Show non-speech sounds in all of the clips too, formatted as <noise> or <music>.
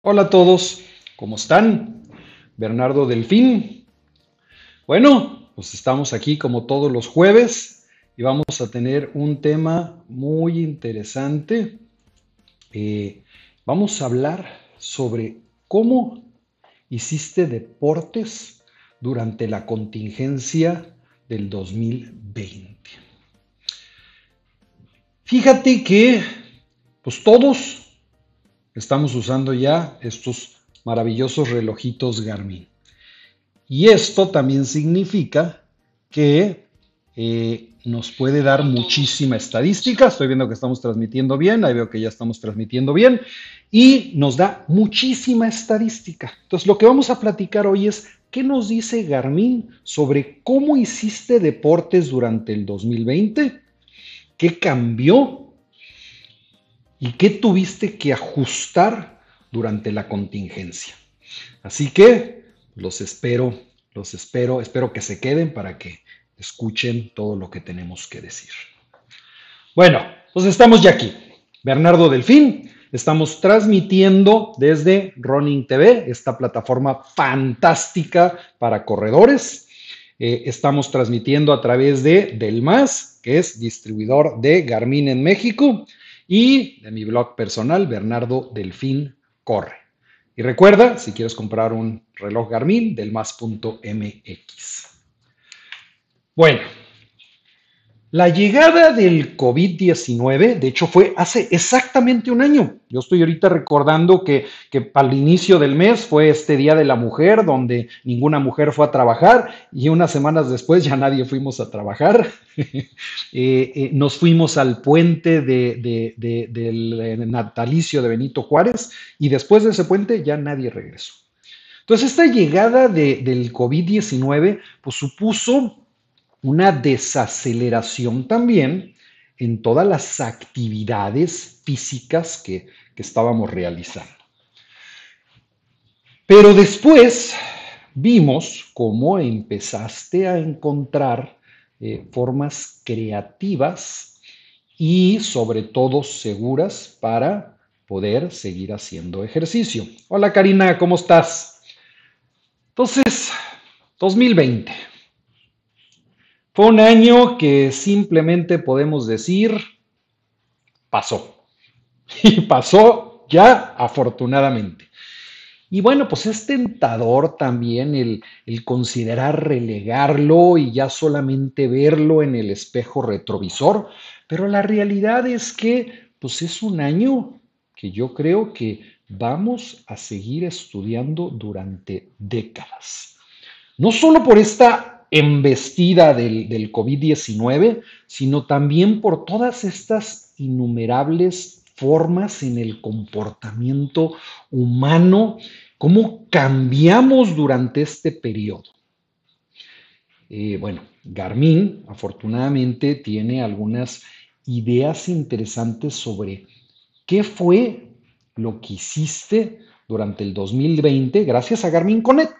Hola a todos, ¿cómo están? Bernardo Delfín. Bueno, pues estamos aquí como todos los jueves y vamos a tener un tema muy interesante. Eh, vamos a hablar sobre cómo hiciste deportes durante la contingencia del 2020. Fíjate que pues todos estamos usando ya estos maravillosos relojitos Garmin. Y esto también significa que eh, nos puede dar muchísima estadística. Estoy viendo que estamos transmitiendo bien, ahí veo que ya estamos transmitiendo bien. Y nos da muchísima estadística. Entonces, lo que vamos a platicar hoy es qué nos dice Garmin sobre cómo hiciste deportes durante el 2020, qué cambió y qué tuviste que ajustar durante la contingencia. Así que los espero, los espero, espero que se queden para que escuchen todo lo que tenemos que decir. Bueno, pues estamos ya aquí. Bernardo Delfín, estamos transmitiendo desde Running TV, esta plataforma fantástica para corredores. Eh, estamos transmitiendo a través de Delmas, que es distribuidor de Garmin en México y de mi blog personal, Bernardo Delfín Corre. Y recuerda, si quieres comprar un reloj Garmin, del más.mx. Bueno, la llegada del COVID-19, de hecho, fue hace exactamente un año. Yo estoy ahorita recordando que, que al inicio del mes fue este Día de la Mujer, donde ninguna mujer fue a trabajar y unas semanas después ya nadie fuimos a trabajar. <laughs> Eh, eh, nos fuimos al puente de, del natalicio de Benito Juárez y después de ese puente ya nadie regresó. Entonces, esta llegada del COVID-19 pues, supuso una desaceleración también en todas las actividades físicas que, estábamos realizando. Pero después vimos cómo empezaste a encontrar eh, formas creativas y sobre todo seguras para poder seguir haciendo ejercicio. Hola Karina, ¿cómo estás? Entonces, 2020. Fue un año que simplemente podemos decir pasó. <laughs> Y pasó ya afortunadamente. Y bueno, pues es tentador también el, considerar relegarlo y ya solamente verlo en el espejo retrovisor, pero la realidad es que pues es un año que yo creo que vamos a seguir estudiando durante décadas. No solo por esta embestida del, del COVID-19, sino también por todas estas innumerables formas en el comportamiento humano, cómo cambiamos durante este periodo. Eh, bueno, Garmin afortunadamente tiene algunas ideas interesantes sobre qué fue lo que hiciste durante el 2020 gracias a Garmin Connect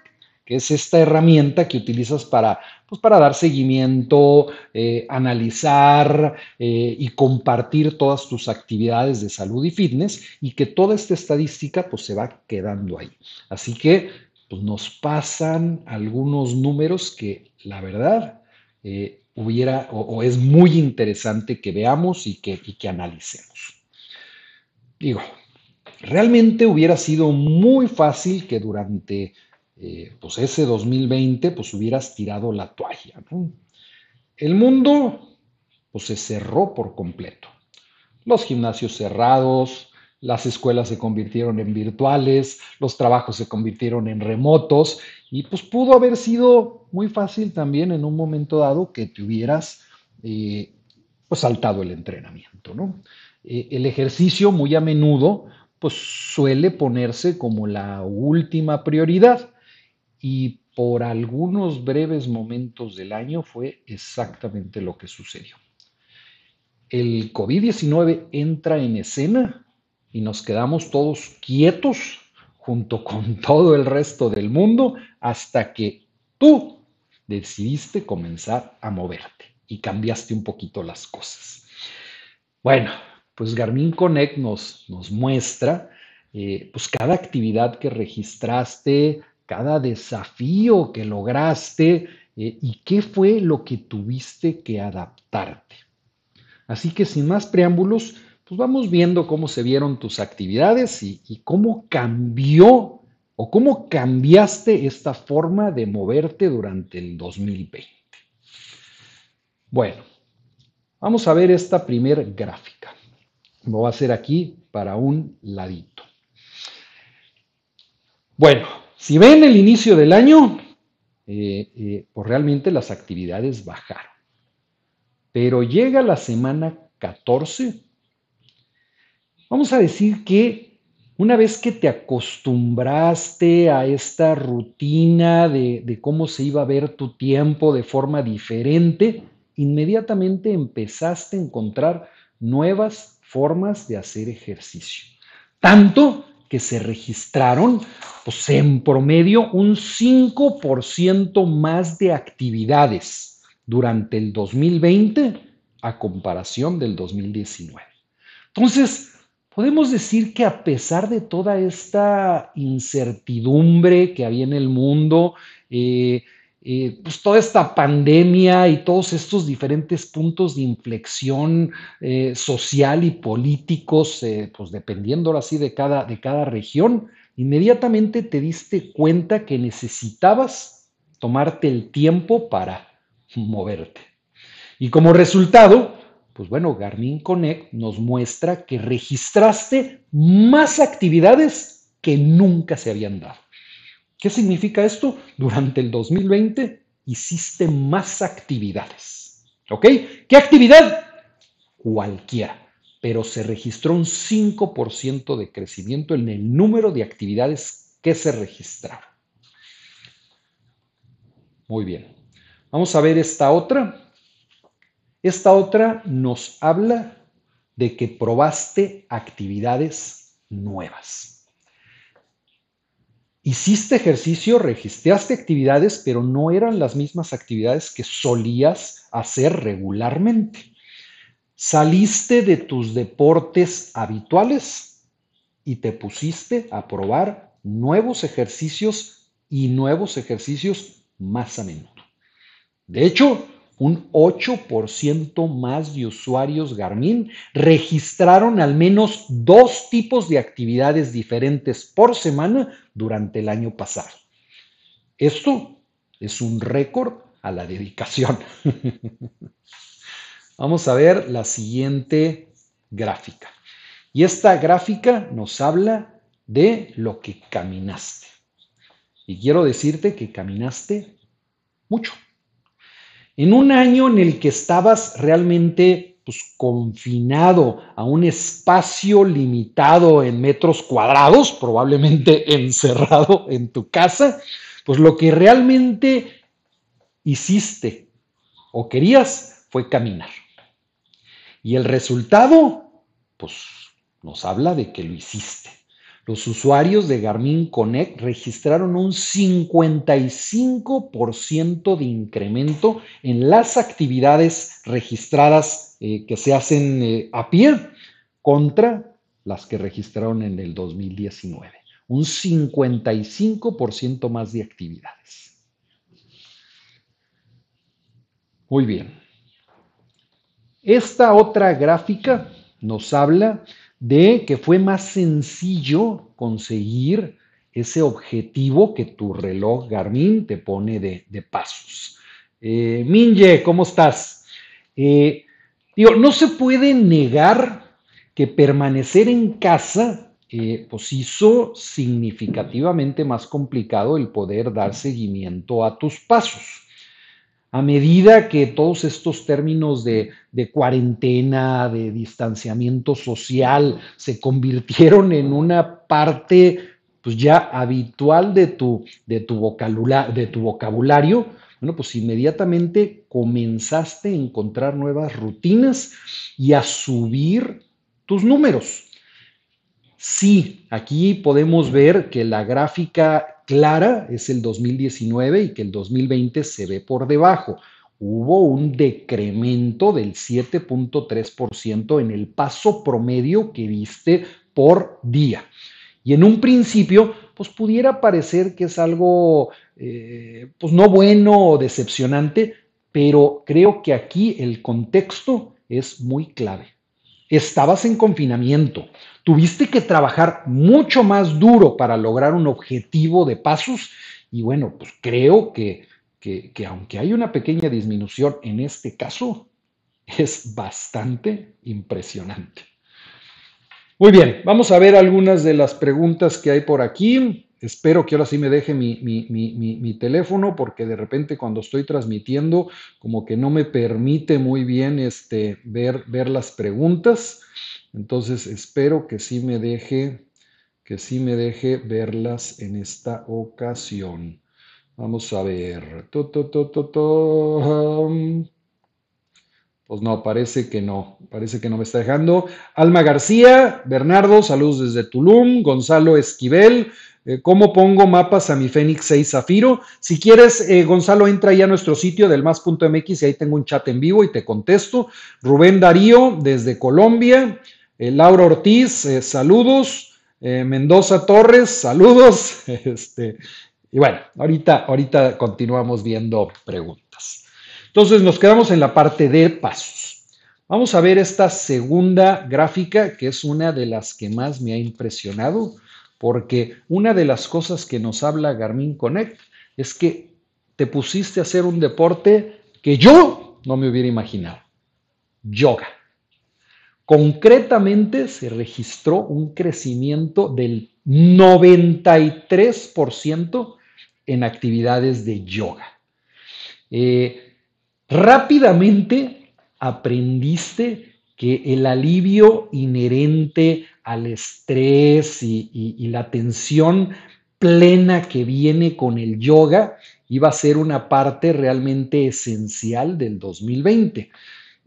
que es esta herramienta que utilizas para, pues, para dar seguimiento, eh, analizar eh, y compartir todas tus actividades de salud y fitness y que toda esta estadística pues, se va quedando ahí. Así que pues, nos pasan algunos números que la verdad eh, hubiera o, es muy interesante que veamos y que, y que analicemos. Digo, realmente hubiera sido muy fácil que durante eh, pues ese 2020, pues hubieras tirado la toalla. El mundo, pues se cerró por completo. Los gimnasios cerrados, las escuelas se convirtieron en virtuales, los trabajos se convirtieron en remotos y pues pudo haber sido muy fácil también en un momento dado que te hubieras eh, pues saltado el entrenamiento, ¿no? Eh, el ejercicio muy a menudo pues suele ponerse como la última prioridad y por algunos breves momentos del año fue exactamente lo que sucedió. El COVID-19 entra en escena y nos quedamos todos quietos junto con <laughs> todo el resto del mundo hasta que tú decidiste comenzar a moverte y cambiaste un poquito las cosas. Bueno, pues Garmin Connect nos, muestra eh, pues cada actividad que registraste, cada desafío que lograste eh, y qué fue lo que tuviste que adaptarte. Así que sin más preámbulos, pues vamos viendo cómo se vieron tus actividades y, y cómo cambió o cómo cambiaste esta forma de moverte durante el 2020. Bueno, vamos a ver esta primer gráfica. Lo voy a hacer aquí para un ladito. Bueno, si ven el inicio del año, eh, eh, pues realmente las actividades bajaron. Pero llega la semana 14, vamos a decir que una vez que te acostumbraste a esta rutina de, de cómo se iba a ver tu tiempo de forma diferente, inmediatamente empezaste a encontrar nuevas formas de hacer ejercicio. Tanto que se registraron, pues en promedio un 5% más de actividades durante el 2020 a comparación del 2019. Entonces, podemos decir que a pesar de toda esta incertidumbre que había en el mundo, eh, eh, pues toda esta pandemia y todos estos diferentes puntos de inflexión eh, social y políticos, eh, pues dependiendo ahora de cada, de cada región, inmediatamente te diste cuenta que necesitabas tomarte el tiempo para moverte. Y como resultado, pues bueno, Garmin Connect nos muestra que registraste más actividades que nunca se habían dado. ¿Qué significa esto? Durante el 2020 hiciste más actividades. ¿Ok? ¿Qué actividad? Cualquiera. Pero se registró un 5% de crecimiento en el número de actividades que se registraron. Muy bien. Vamos a ver esta otra. Esta otra nos habla de que probaste actividades nuevas. Hiciste ejercicio, registraste actividades, pero no eran las mismas actividades que solías hacer regularmente. Saliste de tus deportes habituales y te pusiste a probar nuevos ejercicios y nuevos ejercicios más a menudo. De hecho, un 8% más de usuarios Garmin registraron al menos dos tipos de actividades diferentes por semana durante el año pasado. Esto es un récord a la dedicación. <laughs> Vamos a ver la siguiente gráfica. Y esta gráfica nos habla de lo que caminaste. Y quiero decirte que caminaste mucho. En un año en el que estabas realmente pues, confinado a un espacio limitado en metros cuadrados, probablemente <laughs> encerrado en tu casa, pues lo que realmente hiciste o querías fue caminar. Y el resultado, pues nos habla de que lo hiciste. Los usuarios de Garmin Connect registraron un 55% de incremento en las actividades registradas eh, que se hacen eh, a pie contra las que registraron en el 2019. Un 55% más de actividades. Muy bien. Esta otra gráfica nos habla de que fue más sencillo conseguir ese objetivo que tu reloj Garmin te pone de, pasos. Eh, Minje, ¿cómo estás? Eh, digo, no se puede negar que permanecer en casa eh, pues hizo significativamente más complicado el poder dar seguimiento a tus pasos a medida que todos estos términos de, cuarentena, de distanciamiento social, se convirtieron en una parte pues ya habitual de tu, de tu, de tu vocabulario, bueno, pues inmediatamente comenzaste a encontrar nuevas rutinas y a subir tus números. Sí, aquí podemos ver que la gráfica clara es el 2019 y que el 2020 se ve por debajo. Hubo un decremento del 7.3% en el paso promedio que viste por día. Y en un principio, pues pudiera parecer que es algo, eh, pues no bueno o decepcionante, pero creo que aquí el contexto es muy clave. Estabas en confinamiento, tuviste que trabajar mucho más duro para lograr un objetivo de pasos y bueno, pues creo que, que, que aunque hay una pequeña disminución en este caso, es bastante impresionante. Muy bien, vamos a ver algunas de las preguntas que hay por aquí. Espero que ahora sí me deje mi, teléfono porque de repente cuando estoy transmitiendo como que no me permite muy bien este, ver, ver las preguntas. Entonces espero que sí me deje, que sí me deje verlas en esta ocasión. Vamos a ver. Pues no, parece que no, parece que no me está dejando. Alma García, Bernardo, saludos desde Tulum, Gonzalo Esquivel, ¿cómo pongo mapas a mi Fénix 6 Zafiro? Si quieres, eh, Gonzalo, entra ya a nuestro sitio del más.mx y ahí tengo un chat en vivo y te contesto. Rubén Darío, desde Colombia, eh, Laura Ortiz, saludos. Mendoza Torres, saludos. <laughs> Este, y bueno, ahorita, ahorita continuamos viendo preguntas. Entonces nos quedamos en la parte de pasos. Vamos a ver esta segunda gráfica, que es una de las que más me ha impresionado, porque una de las cosas que nos habla Garmin Connect es que te pusiste a hacer un deporte que yo no me hubiera imaginado. Yoga. Concretamente se registró un crecimiento del 93% en actividades de yoga. Eh, Rápidamente aprendiste que el alivio inherente al estrés y, la tensión plena que viene con el yoga iba a ser una parte realmente esencial del 2020.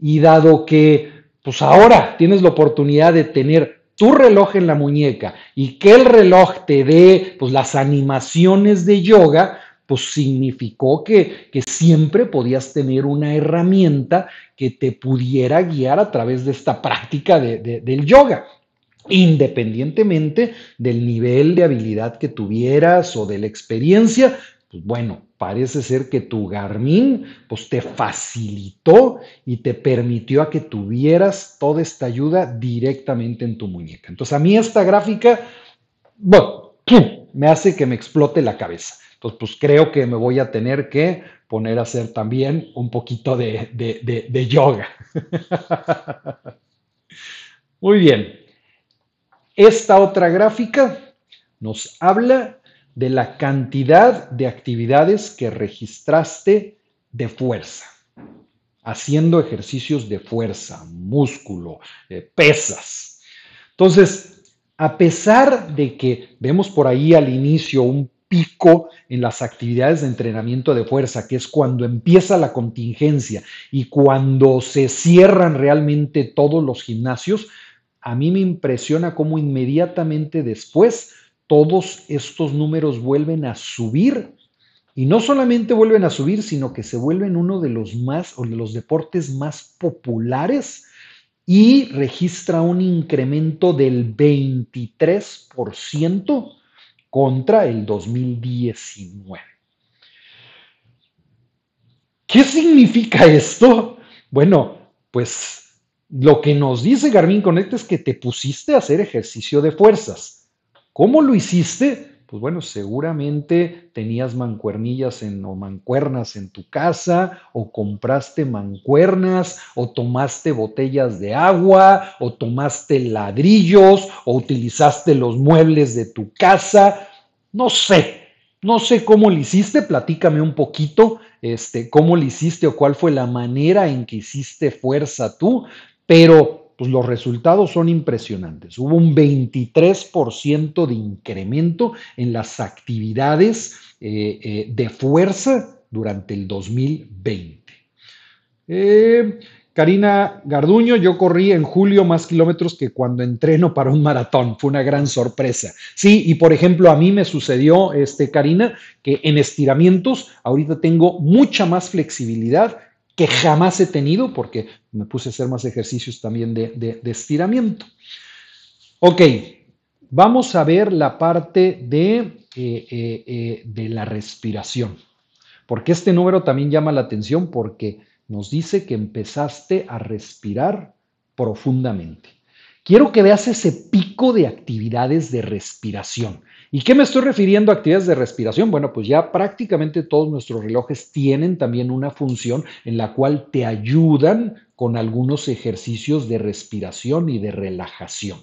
Y dado que, pues ahora tienes la oportunidad de tener tu reloj en la muñeca y que el reloj te dé pues las animaciones de yoga, pues significó que, siempre podías tener una herramienta que te pudiera guiar a través de esta práctica del yoga independientemente del nivel de habilidad que tuvieras o de la experiencia, pues bueno, parece ser que tu Garmin pues te facilitó y te permitió a que tuvieras toda esta ayuda directamente en tu muñeca. Entonces a mí esta gráfica, bueno, me hace que me explote la cabeza. Entonces, pues creo que me voy a tener que poner a hacer también un poquito de, de yoga. <laughs> Muy bien. Esta otra gráfica nos habla de la cantidad de actividades que registraste de fuerza, haciendo ejercicios de fuerza, músculo, eh, pesas. Entonces, a pesar de que vemos por ahí al inicio un pico en las actividades de entrenamiento de fuerza, que es cuando empieza la contingencia y cuando se cierran realmente todos los gimnasios, a mí me impresiona cómo inmediatamente después todos estos números vuelven a subir y no solamente vuelven a subir, sino que se vuelven uno de los más o de los deportes más populares y registra un incremento del 23% contra el 2019. ¿Qué significa esto? Bueno, pues lo que nos dice Garmin Connect es que te pusiste a hacer ejercicio de fuerzas. ¿Cómo lo hiciste? Pues bueno, seguramente tenías mancuernillas en, o mancuernas en tu casa, o compraste mancuernas, o tomaste botellas de agua, o tomaste ladrillos, o utilizaste los muebles de tu casa. No sé, no sé cómo lo hiciste, platícame un poquito, este, cómo lo hiciste o cuál fue la manera en que hiciste fuerza tú, pero pues los resultados son impresionantes. Hubo un 23% de incremento en las actividades eh, eh, de fuerza durante el 2020. Eh, Karina Garduño, yo corrí en julio más kilómetros que cuando entreno para un maratón. Fue una gran sorpresa. Sí, y por ejemplo, a mí me sucedió, este, Karina, que en estiramientos ahorita tengo mucha más flexibilidad que jamás he tenido porque me puse a hacer más ejercicios también de, estiramiento. Ok, vamos a ver la parte de, eh, eh, eh, de la respiración. Porque este número también llama la atención porque nos dice que empezaste a respirar profundamente. Quiero que veas ese pico de actividades de respiración. ¿Y qué me estoy refiriendo a actividades de respiración? Bueno, pues ya prácticamente todos nuestros relojes tienen también una función en la cual te ayudan con algunos ejercicios de respiración y de relajación.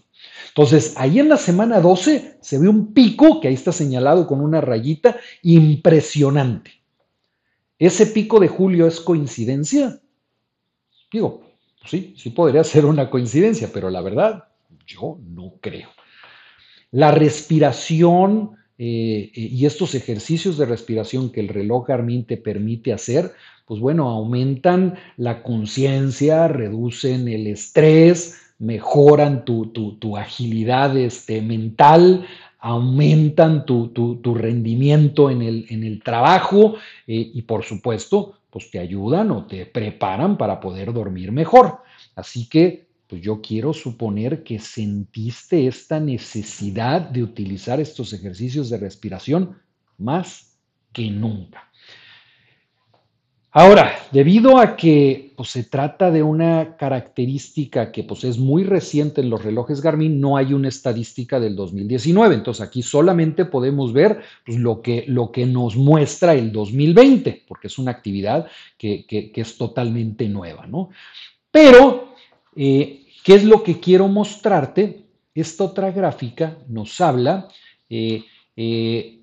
Entonces, ahí en la semana 12 se ve un pico, que ahí está señalado con una rayita, impresionante. ¿Ese pico de julio es coincidencia? Digo, sí, sí podría ser una coincidencia, pero la verdad, yo no creo. La respiración eh, eh, y estos ejercicios de respiración que el reloj Garmin te permite hacer, pues bueno, aumentan la conciencia, reducen el estrés, mejoran tu, agilidad este, mental, aumentan tu, rendimiento en el, trabajo eh, y por supuesto, pues te ayudan o te preparan para poder dormir mejor. Así que pues yo quiero suponer que sentiste esta necesidad de utilizar estos ejercicios de respiración más que nunca. Ahora, debido a que pues, se trata de una característica que pues, es muy reciente en los relojes Garmin, no hay una estadística del 2019. Entonces aquí solamente podemos ver pues, lo, que, lo, que, nos muestra el 2020, porque es una actividad que, es totalmente nueva. ¿no? Pero eh, ¿Qué es lo que quiero mostrarte? Esta otra gráfica nos habla, eh, eh,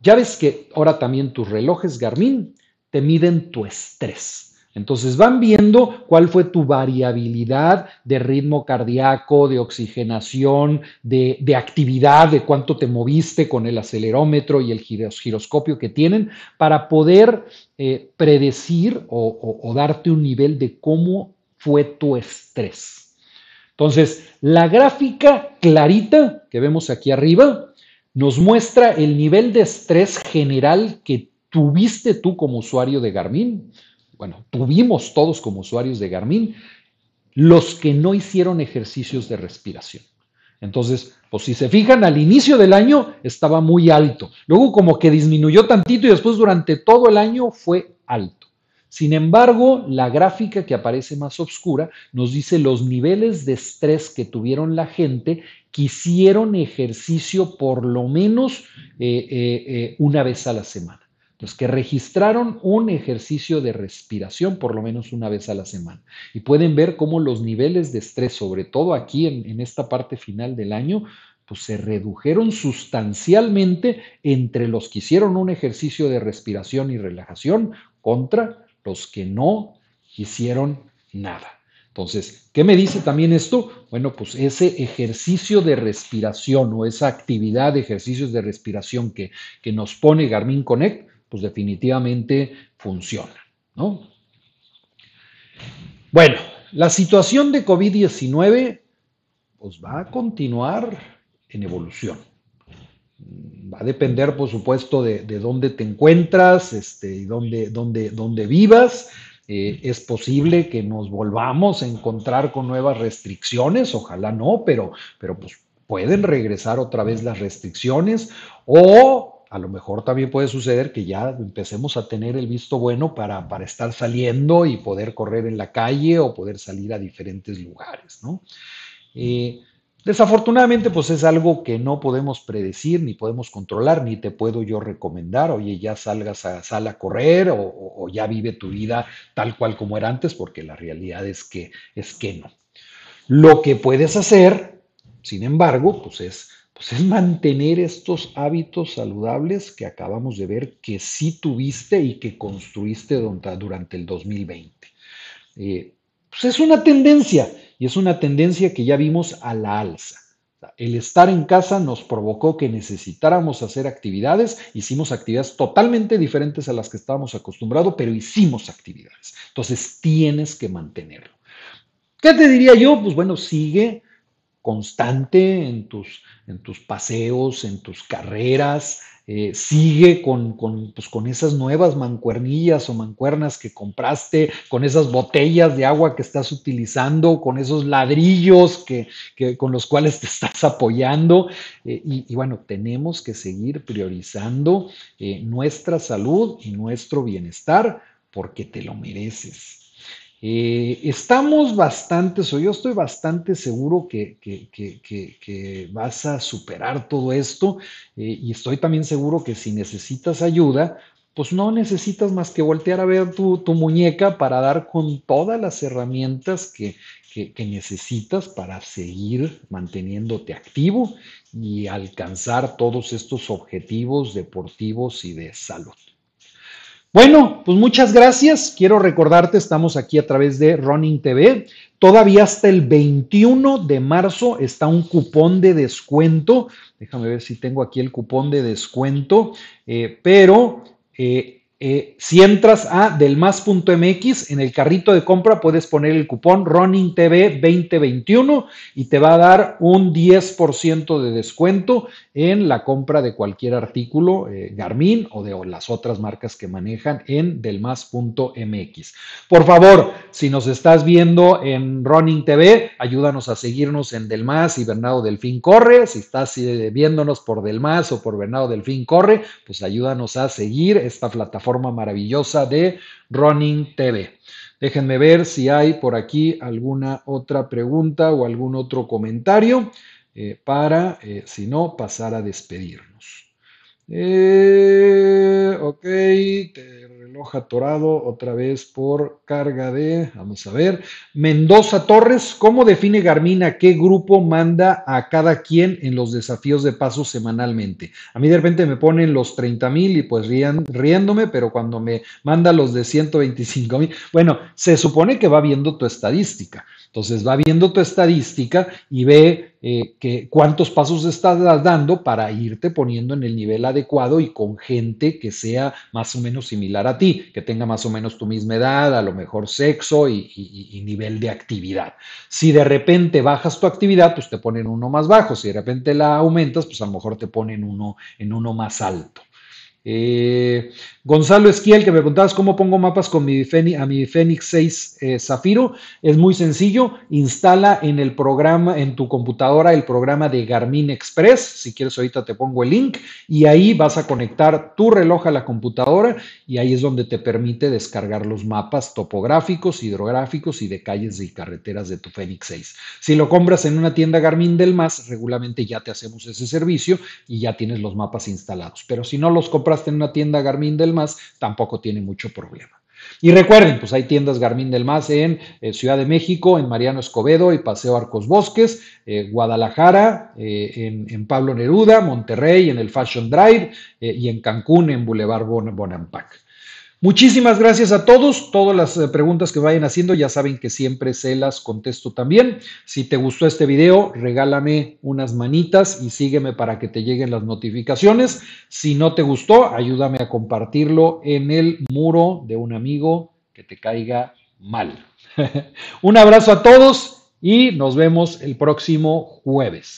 ya ves que ahora también tus relojes Garmin te miden tu estrés. Entonces van viendo cuál fue tu variabilidad de ritmo cardíaco, de oxigenación, de, actividad, de cuánto te moviste con el acelerómetro y el giroscopio que tienen para poder predecir o darte un nivel de cómo fue tu estrés. Entonces, la gráfica clarita que vemos aquí arriba nos muestra el nivel de estrés general que tuviste tú como usuario de Garmin. Bueno, tuvimos todos como usuarios de Garmin los que no hicieron ejercicios de respiración. Entonces, pues si se fijan, al inicio del año estaba muy alto. Luego como que disminuyó tantito y después durante todo el año fue alto. Sin embargo, la gráfica que aparece más oscura nos dice los niveles de estrés que tuvieron la gente que hicieron ejercicio por lo menos eh, eh, eh, una vez a la semana. Los que registraron un ejercicio de respiración por lo menos una vez a la semana. Y pueden ver cómo los niveles de estrés, sobre todo aquí en, en esta parte final del año, pues se redujeron sustancialmente entre los que hicieron un ejercicio de respiración y relajación contra los que no hicieron nada. Entonces, ¿qué me dice también esto? Bueno, pues ese ejercicio de respiración o esa actividad de ejercicios de respiración que, que nos pone Garmin Connect, pues definitivamente funciona, ¿no? Bueno, la situación de COVID-19 pues va a continuar en evolución. Va a depender, por supuesto, de, dónde te encuentras este, y dónde, dónde, dónde vivas. Eh, es posible que nos volvamos a encontrar con nuevas restricciones, ojalá no, pero, pero pues pueden regresar otra vez las restricciones o a lo mejor también puede suceder que ya empecemos a tener el visto bueno para, para estar saliendo y poder correr en la calle o poder salir a diferentes lugares, ¿no? Eh, Desafortunadamente, pues es algo que no podemos predecir, ni podemos controlar, ni te puedo yo recomendar, oye, ya salgas a sala a correr o, ya vive tu vida tal cual como era antes, porque la realidad es que, es que no. Lo que puedes hacer, sin embargo, pues es, pues es mantener estos hábitos saludables que acabamos de ver que sí tuviste y que construiste durante el 2020. Eh, pues es una tendencia y es una tendencia que ya vimos a la alza. El estar en casa nos provocó que necesitáramos hacer actividades, hicimos actividades totalmente diferentes a las que estábamos acostumbrados, pero hicimos actividades. Entonces tienes que mantenerlo. ¿Qué te diría yo? Pues bueno, sigue constante en tus, en tus paseos, en tus carreras, eh, sigue con, pues, con, esas nuevas mancuernillas o mancuernas que compraste, con esas botellas de agua que estás utilizando, con esos ladrillos que, con los cuales te <laughs> estás apoyando. Eh, y, bueno, tenemos que seguir priorizando eh, nuestra salud y nuestro bienestar porque te lo mereces. Eh, estamos bastante, o yo estoy bastante seguro que, vas a superar todo esto eh, y estoy también seguro que si necesitas ayuda, pues no necesitas más que voltear a ver tu, tu muñeca para dar con todas las herramientas que, necesitas para seguir manteniéndote activo y alcanzar todos estos objetivos deportivos y de salud. Bueno, pues muchas gracias. Quiero recordarte, estamos aquí a través de Running TV. Todavía hasta el 21 de marzo está un cupón de descuento. Déjame ver si tengo aquí el cupón de descuento. Eh, pero eh, eh, si entras a delmas.mx, en el carrito de compra puedes poner el cupón RunningTV 2021 y te va a dar un 10% de descuento en la compra de cualquier artículo eh, Garmin o de las otras marcas que manejan en delmas.mx. Por favor, si nos estás viendo en Running TV, ayúdanos a seguirnos en Delmas y Bernardo Delfín Corre. Si estás eh, viéndonos por Delmas o por Bernardo Delfín Corre, pues ayúdanos a seguir esta plataforma maravillosa de Running TV. Déjenme ver si hay por aquí alguna otra pregunta o algún otro comentario eh, para, eh, si no, pasar a despedirnos. Eh, ok, reloj atorado otra vez por carga de, vamos a ver, Mendoza Torres, ¿cómo define Garmin a qué grupo manda a cada quien en los desafíos de paso semanalmente? A mí de repente me ponen los 30 mil y pues riéndome, pero cuando me manda los de 125 mil, bueno, se supone que va viendo tu estadística. Entonces va viendo tu estadística y ve eh, que cuántos pasos estás dando para irte poniendo en el nivel adecuado y con gente que sea más o menos similar a ti, que tenga más o menos tu misma edad, a lo mejor sexo y, nivel de actividad. Si de repente bajas tu actividad, pues te ponen uno más bajo. Si de repente la aumentas, pues a lo mejor te ponen uno en uno más alto. Eh, Gonzalo Esquiel, que me preguntabas cómo pongo mapas con mi a mi Fenix 6 eh, Zafiro. Es muy sencillo. Instala en el programa, en tu computadora, el programa de Garmin Express. Si quieres, ahorita te pongo el link. Y ahí vas a conectar tu reloj a la computadora. Y ahí es donde te permite descargar los mapas topográficos, hidrográficos y de calles y carreteras de tu Fenix 6. Si lo compras en una tienda Garmin del MAS, regularmente ya te hacemos ese servicio y ya tienes los mapas instalados. Pero si no los compraste en una tienda Garmin del más, tampoco tiene mucho problema. Y recuerden, pues hay tiendas Garmin del Más en eh, Ciudad de México, en Mariano Escobedo y Paseo Arcos Bosques, eh, Guadalajara, eh, en, Pablo Neruda, Monterrey, en el Fashion Drive y en Cancún, en Boulevard Bonampak. Muchísimas gracias a todos. Todas las eh, preguntas que vayan haciendo ya saben que siempre se las contesto también. Si te gustó este video, regálame unas manitas y sígueme para que te lleguen las notificaciones. Si no te gustó, ayúdame a compartirlo en el muro de un amigo que te caiga mal. <laughs> un abrazo a todos y nos vemos el próximo jueves.